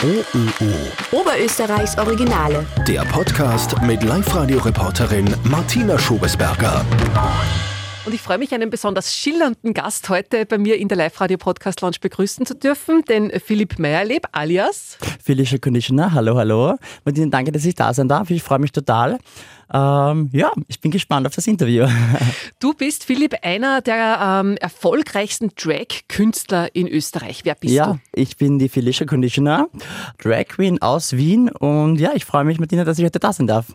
OÖO. Oberösterreichs Originale. Der Podcast mit Live-Radio-Reporterin Martina Schobesberger. Und ich freue mich, einen besonders schillernden Gast heute bei mir in der Live-Radio-Podcast-Lounge begrüßen zu dürfen, den Philipp Meyerleb alias Physician Conditioner. Hallo, hallo. Martina, danke, dass ich da sein darf. Ich freue mich total. Ähm, ja, ich bin gespannt auf das Interview. Du bist, Philipp, einer der ähm, erfolgreichsten Drag-Künstler in Österreich. Wer bist ja, du? ich bin die Felicia Conditioner, Drag Queen aus Wien und ja, ich freue mich, Martina, dass ich heute da sein darf.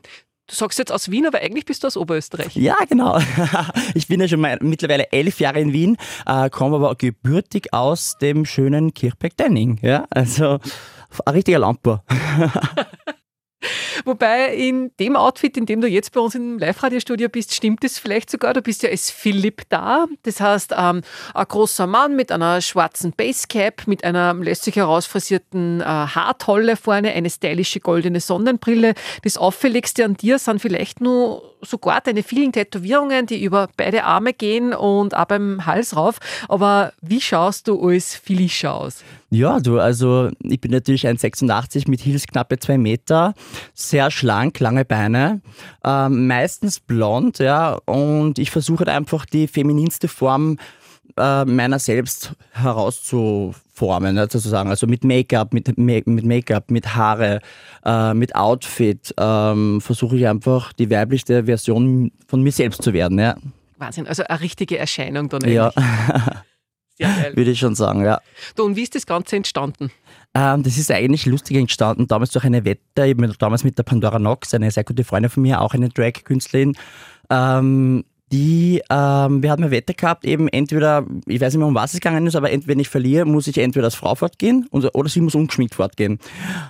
Du sagst jetzt aus Wien, aber eigentlich bist du aus Oberösterreich. Ja, genau. Ich bin ja schon mittlerweile elf Jahre in Wien, äh, komme aber gebürtig aus dem schönen Kirchberg-Denning. Ja, also ein richtiger Lamper. Wobei in dem Outfit, in dem du jetzt bei uns im Live-Radio-Studio bist, stimmt es vielleicht sogar. Du bist ja als Philipp da. Das heißt, ähm, ein großer Mann mit einer schwarzen Basecap, mit einer lässig herausfrisierten äh, Haartolle vorne, eine stylische goldene Sonnenbrille. Das Auffälligste an dir sind vielleicht nur sogar deine vielen Tätowierungen, die über beide Arme gehen und auch beim Hals rauf. Aber wie schaust du als Felicia aus? Ja, du, also ich bin natürlich 1,86 mit Heels knappe zwei Meter, sehr schlank, lange Beine, äh, meistens blond, ja, und ich versuche einfach die femininste Form äh, meiner selbst herauszuformen, ne, sozusagen. Also mit Make-up, mit, mit Make-up, mit Haare, äh, mit Outfit ähm, versuche ich einfach die weiblichste Version von mir selbst zu werden. Ja. Wahnsinn, also eine richtige Erscheinung dann Ja, eigentlich. Geil. würde ich schon sagen, ja. Du, und wie ist das Ganze entstanden? Ähm, das ist eigentlich lustig entstanden, damals durch eine Wette, ich bin damals mit der Pandora Knox, eine sehr gute Freundin von mir, auch eine Drag-Künstlerin, ähm, die, ähm, wir hatten eine Wette gehabt, eben entweder, ich weiß nicht mehr, um was es gegangen ist, aber entweder wenn ich verliere, muss ich entweder als Frau fortgehen und, oder sie muss ungeschminkt fortgehen.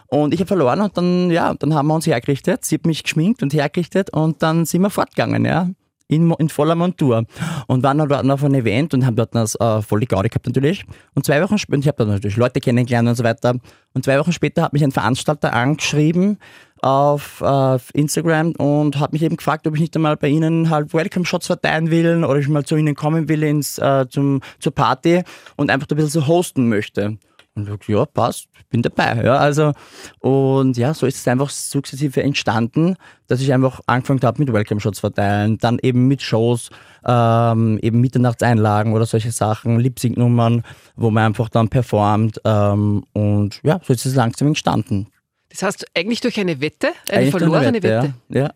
Und ich habe verloren und dann, ja, dann haben wir uns hergerichtet, sie hat mich geschminkt und hergerichtet und dann sind wir fortgegangen, ja. In, in voller Montur. Und waren dann dort auf einem Event und haben dort das äh, voll Gaudi gehabt natürlich. Und zwei Wochen später, ich habe dann natürlich Leute kennengelernt und so weiter. Und zwei Wochen später hat mich ein Veranstalter angeschrieben auf, äh, Instagram und hat mich eben gefragt, ob ich nicht einmal bei ihnen halt Welcome Shots verteilen will oder ich mal zu ihnen kommen will ins, äh, zum, zur Party und einfach ein bisschen so hosten möchte. Und ich ja, passt, bin dabei. Ja, also, und ja, so ist es einfach sukzessive entstanden, dass ich einfach angefangen habe mit Welcome Shots verteilen, dann eben mit Shows, ähm, eben Mitternachtseinlagen oder solche Sachen, Lip-Sync-Nummern, wo man einfach dann performt. Ähm, und ja, so ist es langsam entstanden. Das heißt, eigentlich durch eine Wette, eine Eigentlich verlorene Wette. Ja, ja.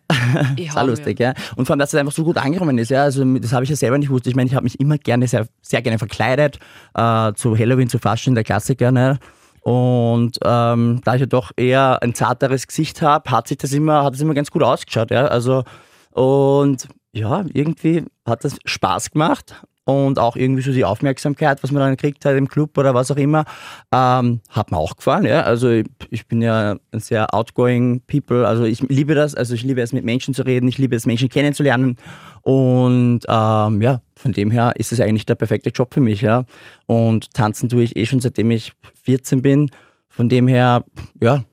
Ich sehr hau lustig, ja. Und vor allem, dass es einfach so gut angekommen ist, ja. Also das habe ich ja selber nicht gewusst. Ich meine, ich habe mich immer gerne, sehr, sehr gerne verkleidet, äh, zu Halloween, zu Fasching, der Klassiker, ne? Und ähm, da ich ja doch eher ein zarteres Gesicht habe, hat sich das immer, hat es immer ganz gut ausgeschaut, ja. Also und ja, irgendwie hat das Spaß gemacht und auch irgendwie so die Aufmerksamkeit, was man dann kriegt halt im Club oder was auch immer, ähm, hat mir auch gefallen. Ja? Also ich, ich bin ja ein sehr outgoing People, also ich liebe das, also ich liebe es mit Menschen zu reden, ich liebe es Menschen kennenzulernen und ähm, ja, von dem her ist es eigentlich der perfekte Job für mich. Ja? Und tanzen tue ich eh schon seitdem ich 14 bin, von dem her, ja,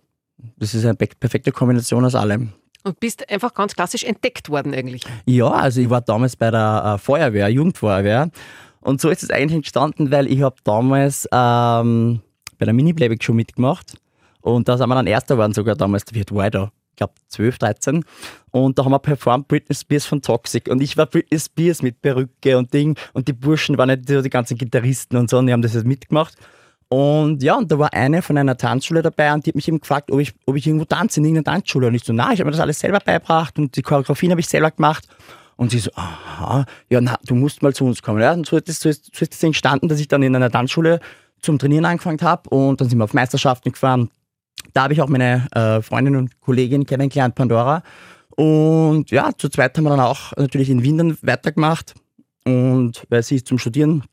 das ist eine pe- perfekte Kombination aus allem. Und bist einfach ganz klassisch entdeckt worden eigentlich. Ja, also ich war damals bei der äh, Feuerwehr, Jugendfeuerwehr. Und so ist es eigentlich entstanden, weil ich habe damals ähm, bei der Mini-Playback-Show mitgemacht. Und da sind wir dann Erster geworden, sogar damals, da wird weiter. Ich glaube 12, 13. Und da haben wir performt Britney Spears von Toxic. Und ich war Britney Spears mit Perücke und Ding. Und die Burschen waren nicht so die ganzen Gitarristen und so. Und die haben das jetzt mitgemacht. Und ja, und da war eine von einer Tanzschule dabei und die hat mich eben gefragt, ob ich, ob ich irgendwo tanze in irgendeiner Tanzschule. Und ich so, na, ich habe mir das alles selber beigebracht und die Choreografien habe ich selber gemacht. Und sie so, aha, ja, na, du musst mal zu uns kommen. Ja, und so ist, das, so, ist, so ist das entstanden, dass ich dann in einer Tanzschule zum Trainieren angefangen habe und dann sind wir auf Meisterschaften gefahren. Da habe ich auch meine äh, Freundin und Kollegin kennengelernt, Pandora. Und ja, zu zweit haben wir dann auch natürlich in Wien dann weitergemacht. Und weil sie ist zum Studieren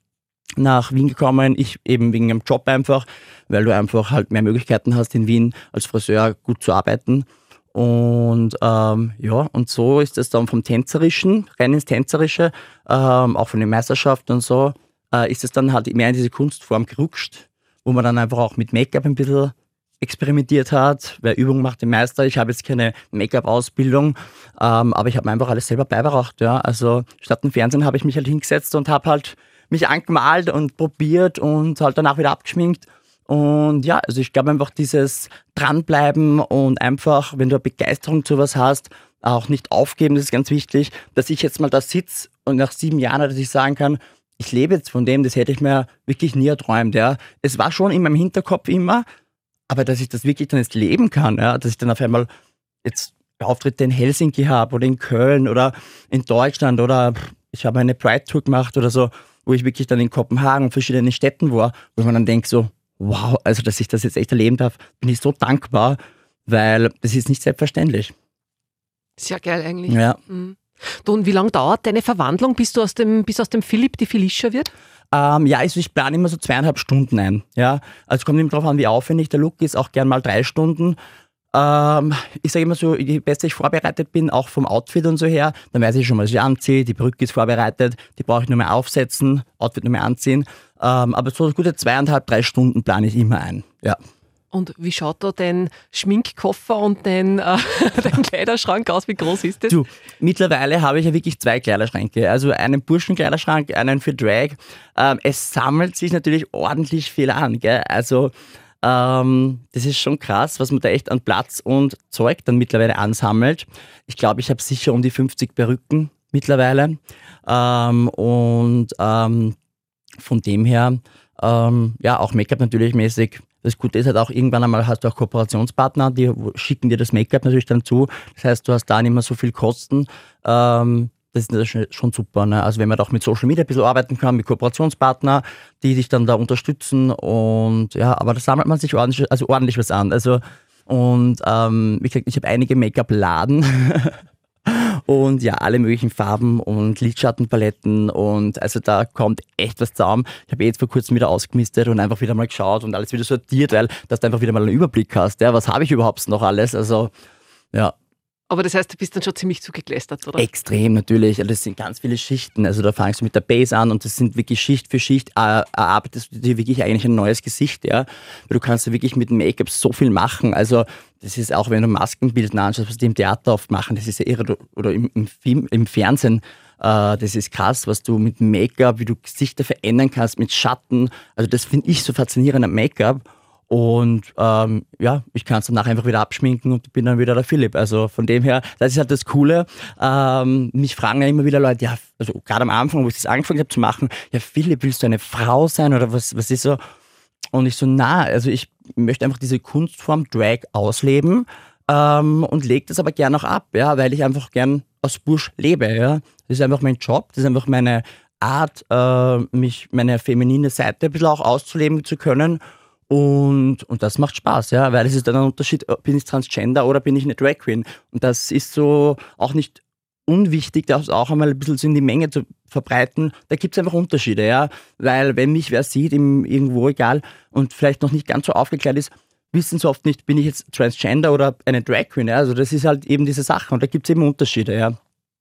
nach Wien gekommen, ich eben wegen dem Job einfach, weil du einfach halt mehr Möglichkeiten hast in Wien als Friseur gut zu arbeiten. Und ähm, ja, und so ist es dann vom Tänzerischen, rein ins Tänzerische, ähm, auch von den Meisterschaften und so, äh, ist es dann halt mehr in diese Kunstform gerutscht, wo man dann einfach auch mit Make-up ein bisschen experimentiert hat. Wer Übung macht, den Meister. Ich habe jetzt keine Make-up-Ausbildung, ähm, aber ich habe mir einfach alles selber beigebracht. Ja. Also statt dem Fernsehen habe ich mich halt hingesetzt und habe halt mich angemalt und probiert und halt danach wieder abgeschminkt. Und ja, also ich glaube einfach dieses Dranbleiben und einfach, wenn du eine Begeisterung zu was hast, auch nicht aufgeben, das ist ganz wichtig, dass ich jetzt mal da sitze und nach sieben Jahren, dass ich sagen kann, ich lebe jetzt von dem, das hätte ich mir wirklich nie erträumt. Ja. Es war schon in meinem Hinterkopf immer, aber dass ich das wirklich dann jetzt leben kann, ja, dass ich dann auf einmal jetzt Auftritte in Helsinki habe oder in Köln oder in Deutschland oder ich habe eine Pride Tour gemacht oder so, wo ich wirklich dann in Kopenhagen, verschiedenen Städten war, wo man dann denkt so, wow, also dass ich das jetzt echt erleben darf, bin ich so dankbar, weil das ist nicht selbstverständlich. Sehr geil eigentlich. Ja. Mhm. Du, und wie lange dauert deine Verwandlung, bis du aus dem, bis aus dem Philipp die Felicia wird? Ähm, ja, also ich plane immer so zweieinhalb Stunden ein. Ja, also kommt immer darauf an, wie aufwendig der Look ist, auch gern mal drei Stunden. Ähm, ich sage immer so, je besser ich vorbereitet bin, auch vom Outfit und so her, dann weiß ich schon, was ich anziehe. Die Perücke ist vorbereitet, die brauche ich nur mehr aufsetzen, Outfit nur mehr anziehen. Ähm, aber so gute zweieinhalb, drei Stunden plane ich immer ein. Ja. Und wie schaut da dein Schminkkoffer und dein, äh, dein Kleiderschrank aus? Wie groß ist das? Du, mittlerweile habe ich ja wirklich zwei Kleiderschränke. Also einen Burschenkleiderschrank, einen für Drag. Ähm, es sammelt sich natürlich ordentlich viel an. Gell? Also ähm, das ist schon krass, was man da echt an Platz und Zeug dann mittlerweile ansammelt. Ich glaube, ich habe sicher um die 50 Perücken mittlerweile. Ähm, und ähm, von dem her, ähm, ja, auch Make-up natürlich mäßig das Gute ist halt auch, irgendwann einmal hast du auch Kooperationspartner, die schicken dir das Make-up natürlich dann zu. Das heißt, du hast da nicht mehr so viel Kosten. Ähm, das ist schon super. Ne? Also wenn man auch mit Social Media ein bisschen arbeiten kann, mit Kooperationspartner, die dich dann da unterstützen und ja, aber da sammelt man sich ordentlich, also ordentlich was an. Also und ähm, wie gesagt, ich habe einige Make-up-Laden. und ja, alle möglichen Farben und Lidschattenpaletten und also da kommt echt was zusammen. Ich habe jetzt vor kurzem wieder ausgemistet und einfach wieder mal geschaut und alles wieder sortiert, weil dass du einfach wieder mal einen Überblick hast, ja, was habe ich überhaupt noch alles, also ja, aber das heißt, du bist dann schon ziemlich zugeklästert, oder? Extrem, natürlich. Also das sind ganz viele Schichten. Also da fangst du mit der Base an und das sind wirklich Schicht für Schicht, äh, erarbeitest du dir wirklich eigentlich ein neues Gesicht, ja. Du kannst ja wirklich mit Make-up so viel machen. Also das ist auch, wenn du Maskenbilder anschaust, was die im Theater oft machen, das ist ja irre, oder im, im Film, im Fernsehen, äh, das ist krass, was du mit Make-up, wie du Gesichter verändern kannst, mit Schatten. Also das finde ich so faszinierend am Make-up. Und ähm, ja, ich kann es danach einfach wieder abschminken und bin dann wieder der Philipp. Also von dem her, das ist halt das Coole. Ähm, mich fragen ja immer wieder Leute, ja, also gerade am Anfang, wo ich das angefangen habe zu machen, ja, Philipp, willst du eine Frau sein oder was, was ist so? Und ich so, na, also ich möchte einfach diese Kunstform Drag ausleben ähm, und lege das aber gern auch ab, ja, weil ich einfach gern aus Busch lebe, ja. Das ist einfach mein Job, das ist einfach meine Art, äh, mich, meine feminine Seite ein bisschen auch auszuleben zu können. Und, und das macht Spaß, ja, weil es ist dann ein Unterschied, bin ich Transgender oder bin ich eine Drag Queen. Und das ist so auch nicht unwichtig, das auch einmal ein bisschen so in die Menge zu verbreiten. Da gibt es einfach Unterschiede, ja. Weil wenn mich wer sieht, im, irgendwo egal, und vielleicht noch nicht ganz so aufgeklärt ist, wissen sie oft nicht, bin ich jetzt Transgender oder eine Drag Queen. Ja? Also das ist halt eben diese Sache und da gibt es eben Unterschiede, ja.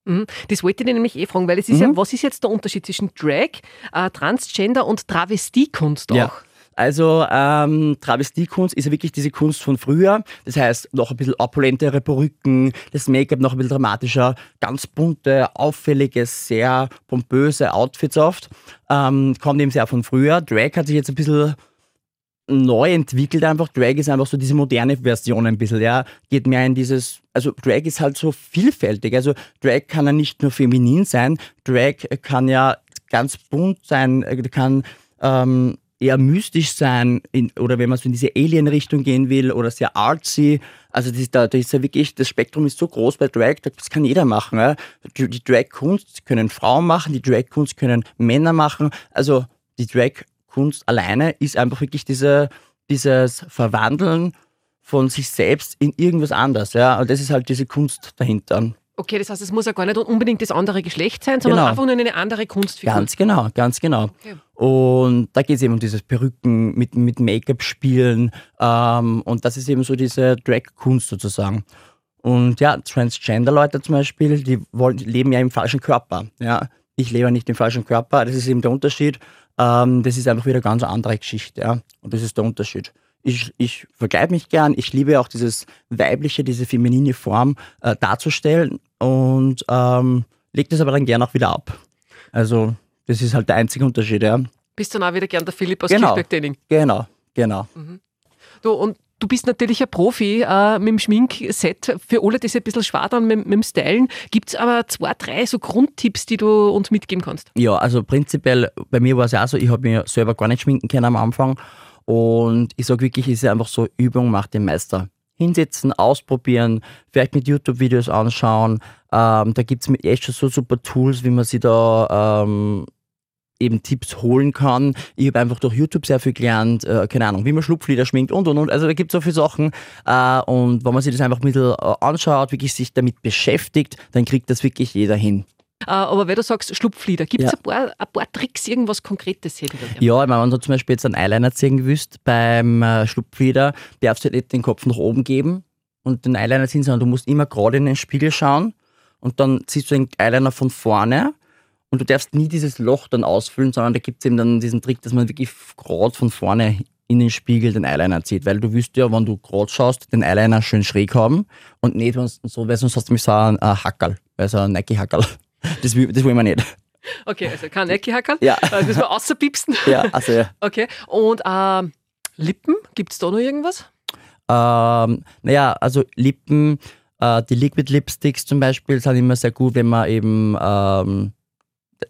Mhm. Das wollte ich nämlich eh fragen, weil es ist mhm. ja, was ist jetzt der Unterschied zwischen Drag, äh, Transgender und Travestiekunst auch? Ja. Also ähm, Travestiekunst ist ja wirklich diese Kunst von früher. Das heißt, noch ein bisschen opulentere Perücken, das Make-up noch ein bisschen dramatischer, ganz bunte, auffällige, sehr pompöse Outfits oft. Ähm, kommt eben sehr von früher. Drag hat sich jetzt ein bisschen neu entwickelt einfach. Drag ist einfach so diese moderne Version ein bisschen, ja. Geht mehr in dieses, also Drag ist halt so vielfältig. Also Drag kann ja nicht nur feminin sein, Drag kann ja ganz bunt sein, kann ähm, eher mystisch sein in, oder wenn man so in diese Alien-Richtung gehen will oder sehr artsy. Also das, da, da ist ja wirklich, das Spektrum ist so groß bei Drag, das kann jeder machen. Ja. Die, die Drag-Kunst können Frauen machen, die Drag-Kunst können Männer machen. Also die Drag-Kunst alleine ist einfach wirklich diese, dieses Verwandeln von sich selbst in irgendwas anderes. Ja. Und das ist halt diese Kunst dahinter. Okay, das heißt, es muss ja gar nicht unbedingt das andere Geschlecht sein, sondern genau. einfach nur eine andere Kunstfigur. Ganz genau, ganz genau. Okay. Und da geht es eben um dieses Perücken mit, mit Make-up spielen. Ähm, und das ist eben so diese Drag-Kunst sozusagen. Und ja, Transgender-Leute zum Beispiel, die wollen, leben ja im falschen Körper. Ja. Ich lebe nicht im falschen Körper, das ist eben der Unterschied. Ähm, das ist einfach wieder eine ganz andere Geschichte. Ja. Und das ist der Unterschied ich, ich vergleiche mich gern, ich liebe auch dieses weibliche, diese feminine Form äh, darzustellen und ähm, lege das aber dann gern auch wieder ab. Also das ist halt der einzige Unterschied, ja. Bist du dann auch wieder gern der Philipp aus genau, Kiesberg-Training? Genau, Genau. Du, und du bist natürlich ein Profi äh, mit dem Schminkset. Für alle, die sich ein bisschen schwer dann mit, mit dem Stylen. Gibt es aber zwei, drei so Grundtipps, die du uns mitgeben kannst? Ja, also prinzipiell, bei mir war es ja auch so, ich habe mir selber gar nicht schminken können am Anfang. Und ich sage wirklich, es ist einfach so, Übung macht den Meister. Hinsetzen, ausprobieren, vielleicht mit YouTube-Videos anschauen. Ähm, da gibt es echt schon so super Tools, wie man sich da ähm, eben Tipps holen kann. Ich habe einfach durch YouTube sehr viel gelernt, äh, keine Ahnung, wie man Schlupflieder schminkt und und und. Also da gibt es so viele Sachen. Äh, und wenn man sich das einfach ein bisschen äh, anschaut, wirklich sich damit beschäftigt, dann kriegt das wirklich jeder hin. Äh, aber wenn du sagst Schlupflieder, gibt es Ja. ein, paar, ein paar Tricks, irgendwas Konkretes? Hätte ich da gern. Ja, ich meine, wenn du zum Beispiel jetzt einen Eyeliner ziehen willst beim äh, Schlupflider, darfst du halt nicht den Kopf nach oben geben und den Eyeliner ziehen, sondern du musst immer gerade in den Spiegel schauen und dann ziehst du den Eyeliner von vorne und du darfst nie dieses Loch dann ausfüllen, sondern da gibt es eben dann diesen Trick, dass man wirklich gerade von vorne in den Spiegel den Eyeliner zieht, weil du willst ja, wenn du gerade schaust, den Eyeliner schön schräg haben und nicht so, weil sonst hast du nämlich so ein äh, Hackerl, weil so ein Nike-Hackerl. Das will, das will man nicht. Okay, also kein Ecke-Hackerl. Ja. Äh, müssen wir außerpiepsen. Ja, also ja. Okay. Und ähm, Lippen, gibt es da noch irgendwas? Ähm, naja, also Lippen, äh, die Liquid Lipsticks zum Beispiel sind immer sehr gut, wenn man eben, ähm,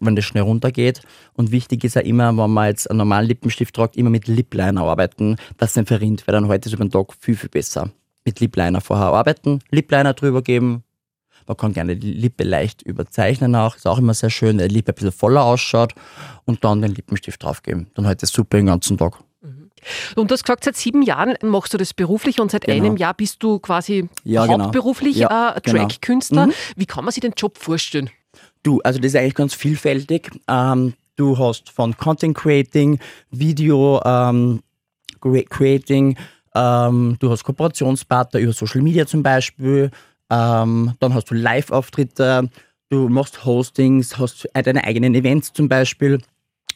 wenn das schnell runtergeht. Und wichtig ist ja immer, wenn man jetzt einen normalen Lippenstift tragt, immer mit Lip Liner arbeiten, dass es nicht verrinnt, weil dann heute ist über den Tag viel, viel besser. Mit Lip Liner vorher arbeiten, Lip Liner drüber geben. Man kann gerne die Lippe leicht überzeichnen auch, ist auch immer sehr schön, weil die Lippe ein bisschen voller ausschaut und dann den Lippenstift draufgeben. Dann heute ist super den ganzen Tag. Und du hast gesagt, seit sieben Jahren machst du das beruflich und seit Genau. einem Jahr bist du quasi Ja, genau. hauptberuflich Ja, äh, genau. Drag-Künstler. Mhm. Wie kann man sich den Job vorstellen? Du, also das ist eigentlich ganz vielfältig. Ähm, du hast von Content Creating, Video ähm, Cre- Creating, ähm, du hast Kooperationspartner über Social Media zum Beispiel, ähm, dann hast du Live-Auftritte, du machst Hostings, hast deine eigenen Events zum Beispiel,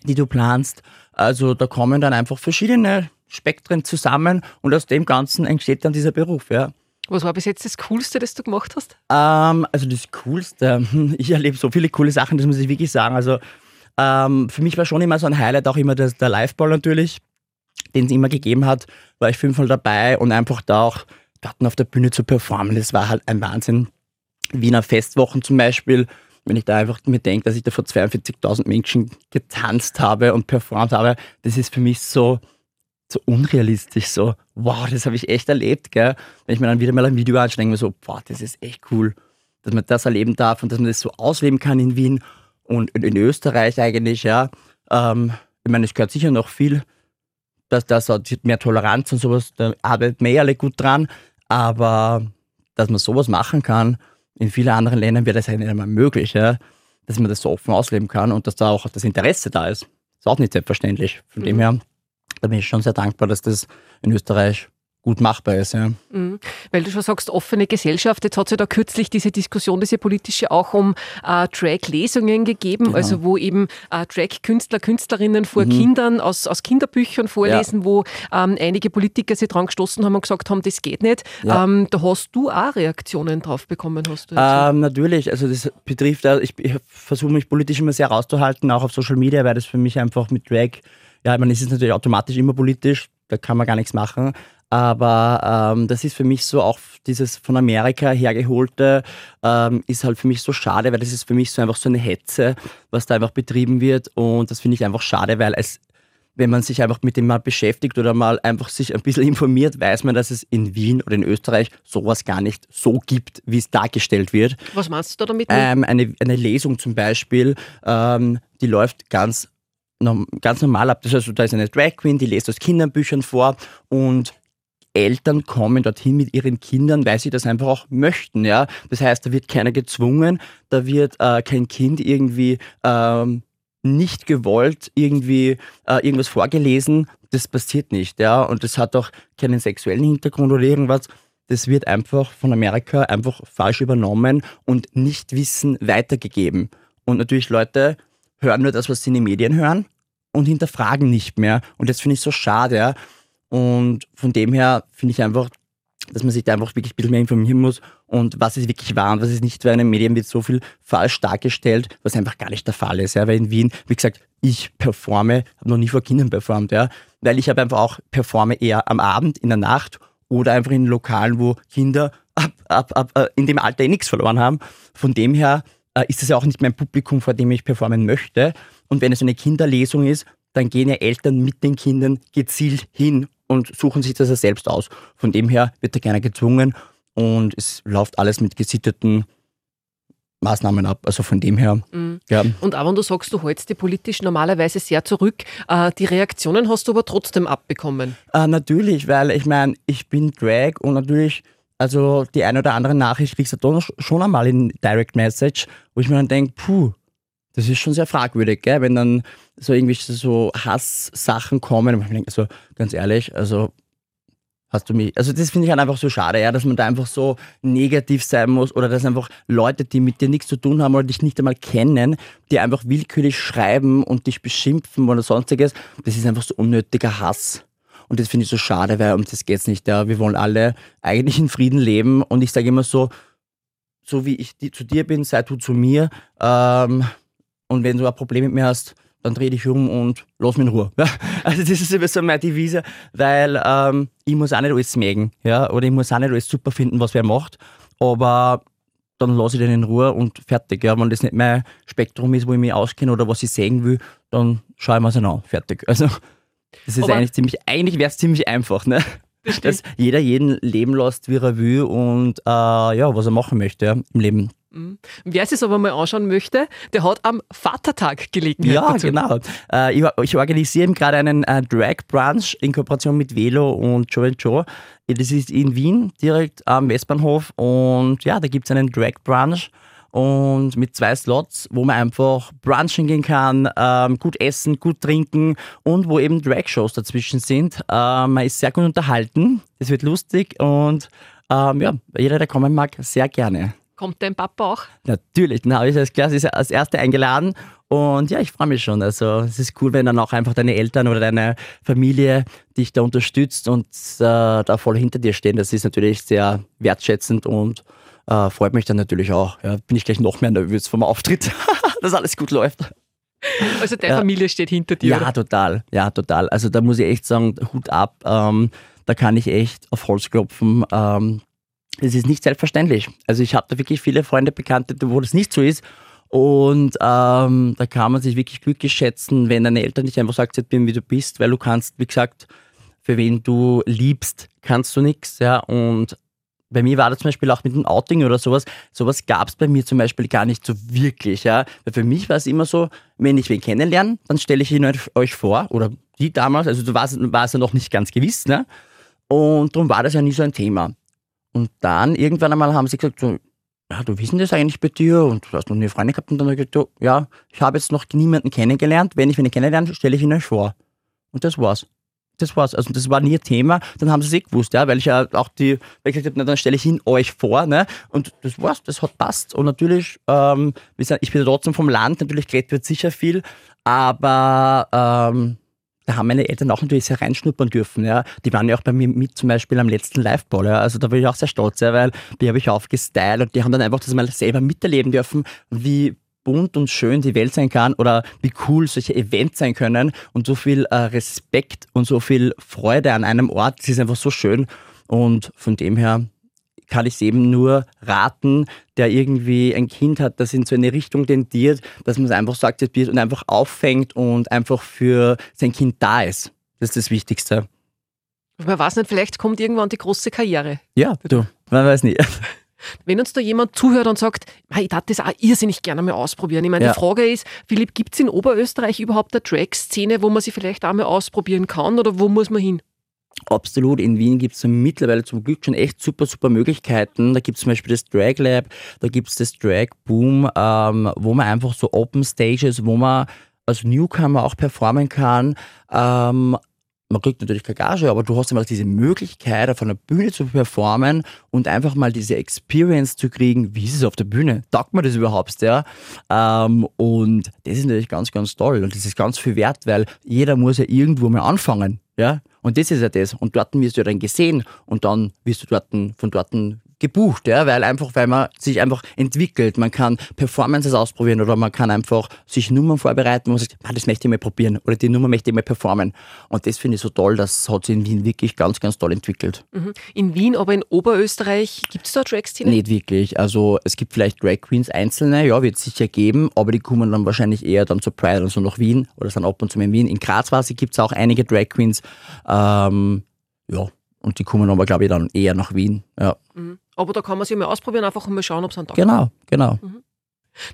die du planst. Also da kommen dann einfach verschiedene Spektren zusammen und aus dem Ganzen entsteht dann dieser Beruf, ja. Was war bis jetzt das Coolste, das du gemacht hast? Ähm, also das Coolste, ich erlebe so viele coole Sachen, das muss ich wirklich sagen. Also ähm, für mich war schon immer so ein Highlight auch immer das, der Liveball natürlich, den es immer gegeben hat, war ich fünfmal dabei und einfach da auch dort auf der Bühne zu performen, das war halt ein Wahnsinn. Wiener Festwochen zum Beispiel, wenn ich da einfach mir denke, dass ich da vor 42.000 Menschen getanzt habe und performt habe, das ist für mich so, so unrealistisch, so, wow, das habe ich echt erlebt, gell? Wenn ich mir dann wieder mal ein Video anschaue, denke ich mir so, boah, das ist echt cool, dass man das erleben darf und dass man das so ausleben kann in Wien und in, Österreich eigentlich, ja. Ähm, ich meine, es gehört sicher noch viel, dass das hat mehr Toleranz und sowas, da arbeitet man eh alle gut dran, aber dass man sowas machen kann, in vielen anderen Ländern wäre das ja nicht einmal möglich, ja? dass man das so offen ausleben kann und dass da auch das Interesse da ist. Ist auch nicht selbstverständlich. Von dem Mhm. her, da bin ich schon sehr dankbar, dass das in Österreich gut machbar ist. Ja. Mhm. Weil du schon sagst, offene Gesellschaft. Jetzt hat es ja da kürzlich diese Diskussion, diese politische, auch um äh, Drag-Lesungen gegeben, Genau. also wo eben äh, Drag-Künstler, Künstlerinnen vor Mhm. Kindern aus, aus Kinderbüchern vorlesen, wo ähm, einige Politiker sich dran gestoßen haben und gesagt haben, das geht nicht. Ja. Ähm, da hast du auch Reaktionen drauf bekommen, hast du. Ähm, natürlich, also das betrifft, äh, ich, ich versuche mich politisch immer sehr rauszuhalten, auch auf Social Media, weil das für mich einfach mit Drag, ja, ich meine, es ist natürlich automatisch immer politisch, da kann man gar nichts machen. Aber ähm, das ist für mich so auch dieses von Amerika hergeholte, ähm, ist halt für mich so schade, weil das ist für mich so einfach so eine Hetze, was da einfach betrieben wird. Und das finde ich einfach schade, weil es, wenn man sich einfach mit dem mal beschäftigt oder mal einfach sich ein bisschen informiert, weiß man, dass es in Wien oder in Österreich sowas gar nicht so gibt, wie es dargestellt wird. Was meinst du da damit? Ähm, eine, eine Lesung zum Beispiel, ähm, die läuft ganz, ganz normal ab. Das heißt, da ist eine Drag Queen, die liest aus Kinderbüchern vor und Eltern kommen dorthin mit ihren Kindern, weil sie das einfach auch möchten. Ja? Das heißt, da wird keiner gezwungen, da wird äh, kein Kind irgendwie ähm, nicht gewollt irgendwie äh, irgendwas vorgelesen. Das passiert nicht. Ja? Und das hat auch keinen sexuellen Hintergrund oder irgendwas. Das wird einfach von Amerika einfach falsch übernommen und nicht Wissen weitergegeben. Und natürlich Leute hören nur das, was sie in den Medien hören und hinterfragen nicht mehr. Und das finde ich so schade. Und von dem her finde ich einfach, dass man sich da einfach wirklich ein bisschen mehr informieren muss und was ist wirklich wahr und was ist nicht wahr. In den Medien wird so viel falsch dargestellt, was einfach gar nicht der Fall ist. Ja. Weil in Wien, wie gesagt, ich performe, habe noch nie vor Kindern performt, ja. Weil ich habe einfach auch performe eher am Abend, in der Nacht oder einfach in Lokalen, wo Kinder ab, ab, ab, äh, in dem Alter eh nichts verloren haben. Von dem her ist es ja auch nicht mein Publikum, vor dem ich performen möchte. Und wenn es eine Kinderlesung ist, dann gehen ja Eltern mit den Kindern gezielt hin und suchen sich das ja selbst aus. Von dem her wird da keiner gezwungen und es läuft alles mit gesitteten Maßnahmen ab. Also von dem her. Mhm. Ja. Und auch wenn du sagst, du hältst die politisch normalerweise sehr zurück, äh, die Reaktionen hast du aber trotzdem abbekommen. Äh, natürlich, weil ich meine, ich bin Drag und natürlich, also die eine oder andere Nachricht kriegst du dann schon einmal in Direct Message, wo ich mir dann denke, puh, das ist schon sehr fragwürdig, gell? wenn dann so irgendwie so Hasssachen kommen. Und ich denke, also ganz ehrlich, also hast du mich. Also das finde ich halt einfach so schade, ja, dass man da einfach so negativ sein muss oder dass einfach Leute, die mit dir nichts zu tun haben oder dich nicht einmal kennen, die einfach willkürlich schreiben und dich beschimpfen oder sonstiges. Das ist einfach so unnötiger Hass. Und das finde ich so schade, weil um das geht es nicht. Ja. Wir wollen alle eigentlich in Frieden leben und ich sage immer so, so wie ich zu dir bin, sei du zu mir. Ähm, und wenn du ein Problem mit mir hast, dann dreh dich um und lass mich in Ruhe. Also das ist immer so meine Devise, weil ähm, ich muss auch nicht alles mögen, ja, oder ich muss auch nicht alles super finden, was wer macht, aber dann lasse ich den in Ruhe und fertig. Ja. Wenn das nicht mein Spektrum ist, wo ich mich auskenne oder was ich sehen will, dann schaue ich mir es an, fertig. Also das ist aber eigentlich ziemlich, eigentlich wäre es ziemlich einfach, ne? Dass jeder jeden leben lässt, wie er will und äh, ja, was er machen möchte ja, im Leben. Mhm. Wer es aber mal anschauen möchte, der hat am Vatertag Gelegenheit. Ja, dazu. genau. Äh, ich, ich, organisiere gerade einen äh, Drag Brunch in Kooperation mit Velo und Joe Joe. Das ist in Wien, direkt am Westbahnhof. Und ja, da gibt es einen Drag Brunch und mit zwei Slots, wo man einfach brunchen gehen kann, ähm, gut essen, gut trinken und wo eben Drag-Shows dazwischen sind. Ähm, man ist sehr gut unterhalten, es wird lustig und ähm, ja, jeder, der kommen mag, sehr gerne. Kommt dein Papa auch? Natürlich, habe ich als, Klasse, als Erste eingeladen. Und ja, ich freue mich schon. Also es ist cool, wenn dann auch einfach deine Eltern oder deine Familie dich da unterstützt und äh, da voll hinter dir stehen. Das ist natürlich sehr wertschätzend und äh, freut mich dann natürlich auch. Ja, bin ich gleich noch mehr nervös vom Auftritt, dass alles gut läuft. Also deine ja. Familie steht hinter dir. Ja, oder? total. Ja, total. Also da muss ich echt sagen, Hut ab. Ähm, da kann ich echt auf Holz klopfen. Ähm, es ist nicht selbstverständlich. Also ich habe da wirklich viele Freunde, Bekannte, wo das nicht so ist. Und ähm, da kann man sich wirklich glücklich schätzen, wenn deine Eltern nicht einfach sagen, jetzt bin wie du bist, weil du kannst, wie gesagt, für wen du liebst, kannst du nichts. Ja? Und bei mir war das zum Beispiel auch mit dem Outing oder sowas. Sowas gab es bei mir zum Beispiel gar nicht so wirklich. Ja? Weil für mich war es immer so, wenn ich wen kennenlerne, dann stelle ich ihn euch vor. Oder die damals, also du warst, warst ja noch nicht ganz gewiss. Ne? Und darum war das ja nie so ein Thema. Und dann irgendwann einmal haben sie gesagt, so, ja, du wissen das eigentlich bei dir und du hast noch nie Freunde gehabt und dann habe ich gesagt, ja, ich habe jetzt noch niemanden kennengelernt. Wenn ich ihn kennenlerne, stelle ich ihn euch vor. Und das war's. Das war's. Also das war nie Thema. Dann haben sie es eh gewusst, ja, weil ich ja auch die, weil ich gesagt habe, dann stelle ich ihn euch vor, ne? Und das war's, das hat passt. Und natürlich, ähm, ich bin trotzdem vom Land, natürlich Gret wird sicher viel, aber ähm, da haben meine Eltern auch natürlich sehr reinschnuppern dürfen. Ja. Die waren ja auch bei mir mit zum Beispiel am letzten Live-Ball. Ja. Also da bin ich auch sehr stolz, ja, weil die habe ich aufgestylt und die haben dann einfach das mal selber miterleben dürfen, wie bunt und schön die Welt sein kann oder wie cool solche Events sein können und so viel äh, Respekt und so viel Freude an einem Ort. Das ist einfach so schön und von dem her kann ich es eben nur raten, der irgendwie ein Kind hat, das in so eine Richtung tendiert, dass man es einfach so akzeptiert und einfach auffängt und einfach für sein Kind da ist. Das ist das Wichtigste. Man weiß nicht, vielleicht kommt irgendwann die große Karriere. Ja, du, man weiß nicht. Wenn uns da jemand zuhört und sagt, ich darf das auch irrsinnig gerne mal ausprobieren. Ich meine, ja. die Frage ist, Philipp, gibt es in Oberösterreich überhaupt eine Drag-Szene, wo man sie vielleicht auch mal ausprobieren kann oder wo muss man hin? Absolut. In Wien gibt es mittlerweile zum Glück schon echt super, super Möglichkeiten. Da gibt es zum Beispiel das Drag Lab, da gibt es das Drag Boom, ähm, wo man einfach so Open Stages, wo man als Newcomer auch performen kann. Ähm, man kriegt natürlich keine Gage, aber du hast einfach diese Möglichkeit, auf einer Bühne zu performen und einfach mal diese Experience zu kriegen, wie ist es auf der Bühne? Taugt man das überhaupt, ja? Ähm, und das ist natürlich ganz, ganz toll und das ist ganz viel wert, weil jeder muss ja irgendwo mal anfangen Ja, und das ist ja das. Und dort wirst du dann gesehen und dann wirst du dort von dort gebucht, ja, weil einfach, weil man sich einfach entwickelt. Man kann Performances ausprobieren oder man kann einfach sich Nummern vorbereiten, wo man sagt, ah, das möchte ich mal probieren oder die Nummer möchte ich mal performen. Und das finde ich so toll, das hat sich in Wien wirklich ganz, ganz toll entwickelt. Mhm. In Wien, aber in Oberösterreich, gibt es da Drags, Tina? Nicht wirklich. Also es gibt vielleicht Drag Queens einzelne, ja, wird es sicher geben, aber die kommen dann wahrscheinlich eher dann zur Pride und so nach Wien oder sind ab und zu in Wien. In Graz gibt es auch einige Drag Queens. Ähm, ja, und die kommen aber, glaube ich, dann eher nach Wien. Ja. Mhm. Aber da kann man sich mal ausprobieren, einfach mal schauen, ob es einen Tag Genau, genau. Mhm.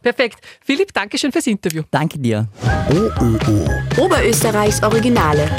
Perfekt. Philipp, danke schön fürs Interview. Danke dir. OÖO. Oberösterreichs Originale.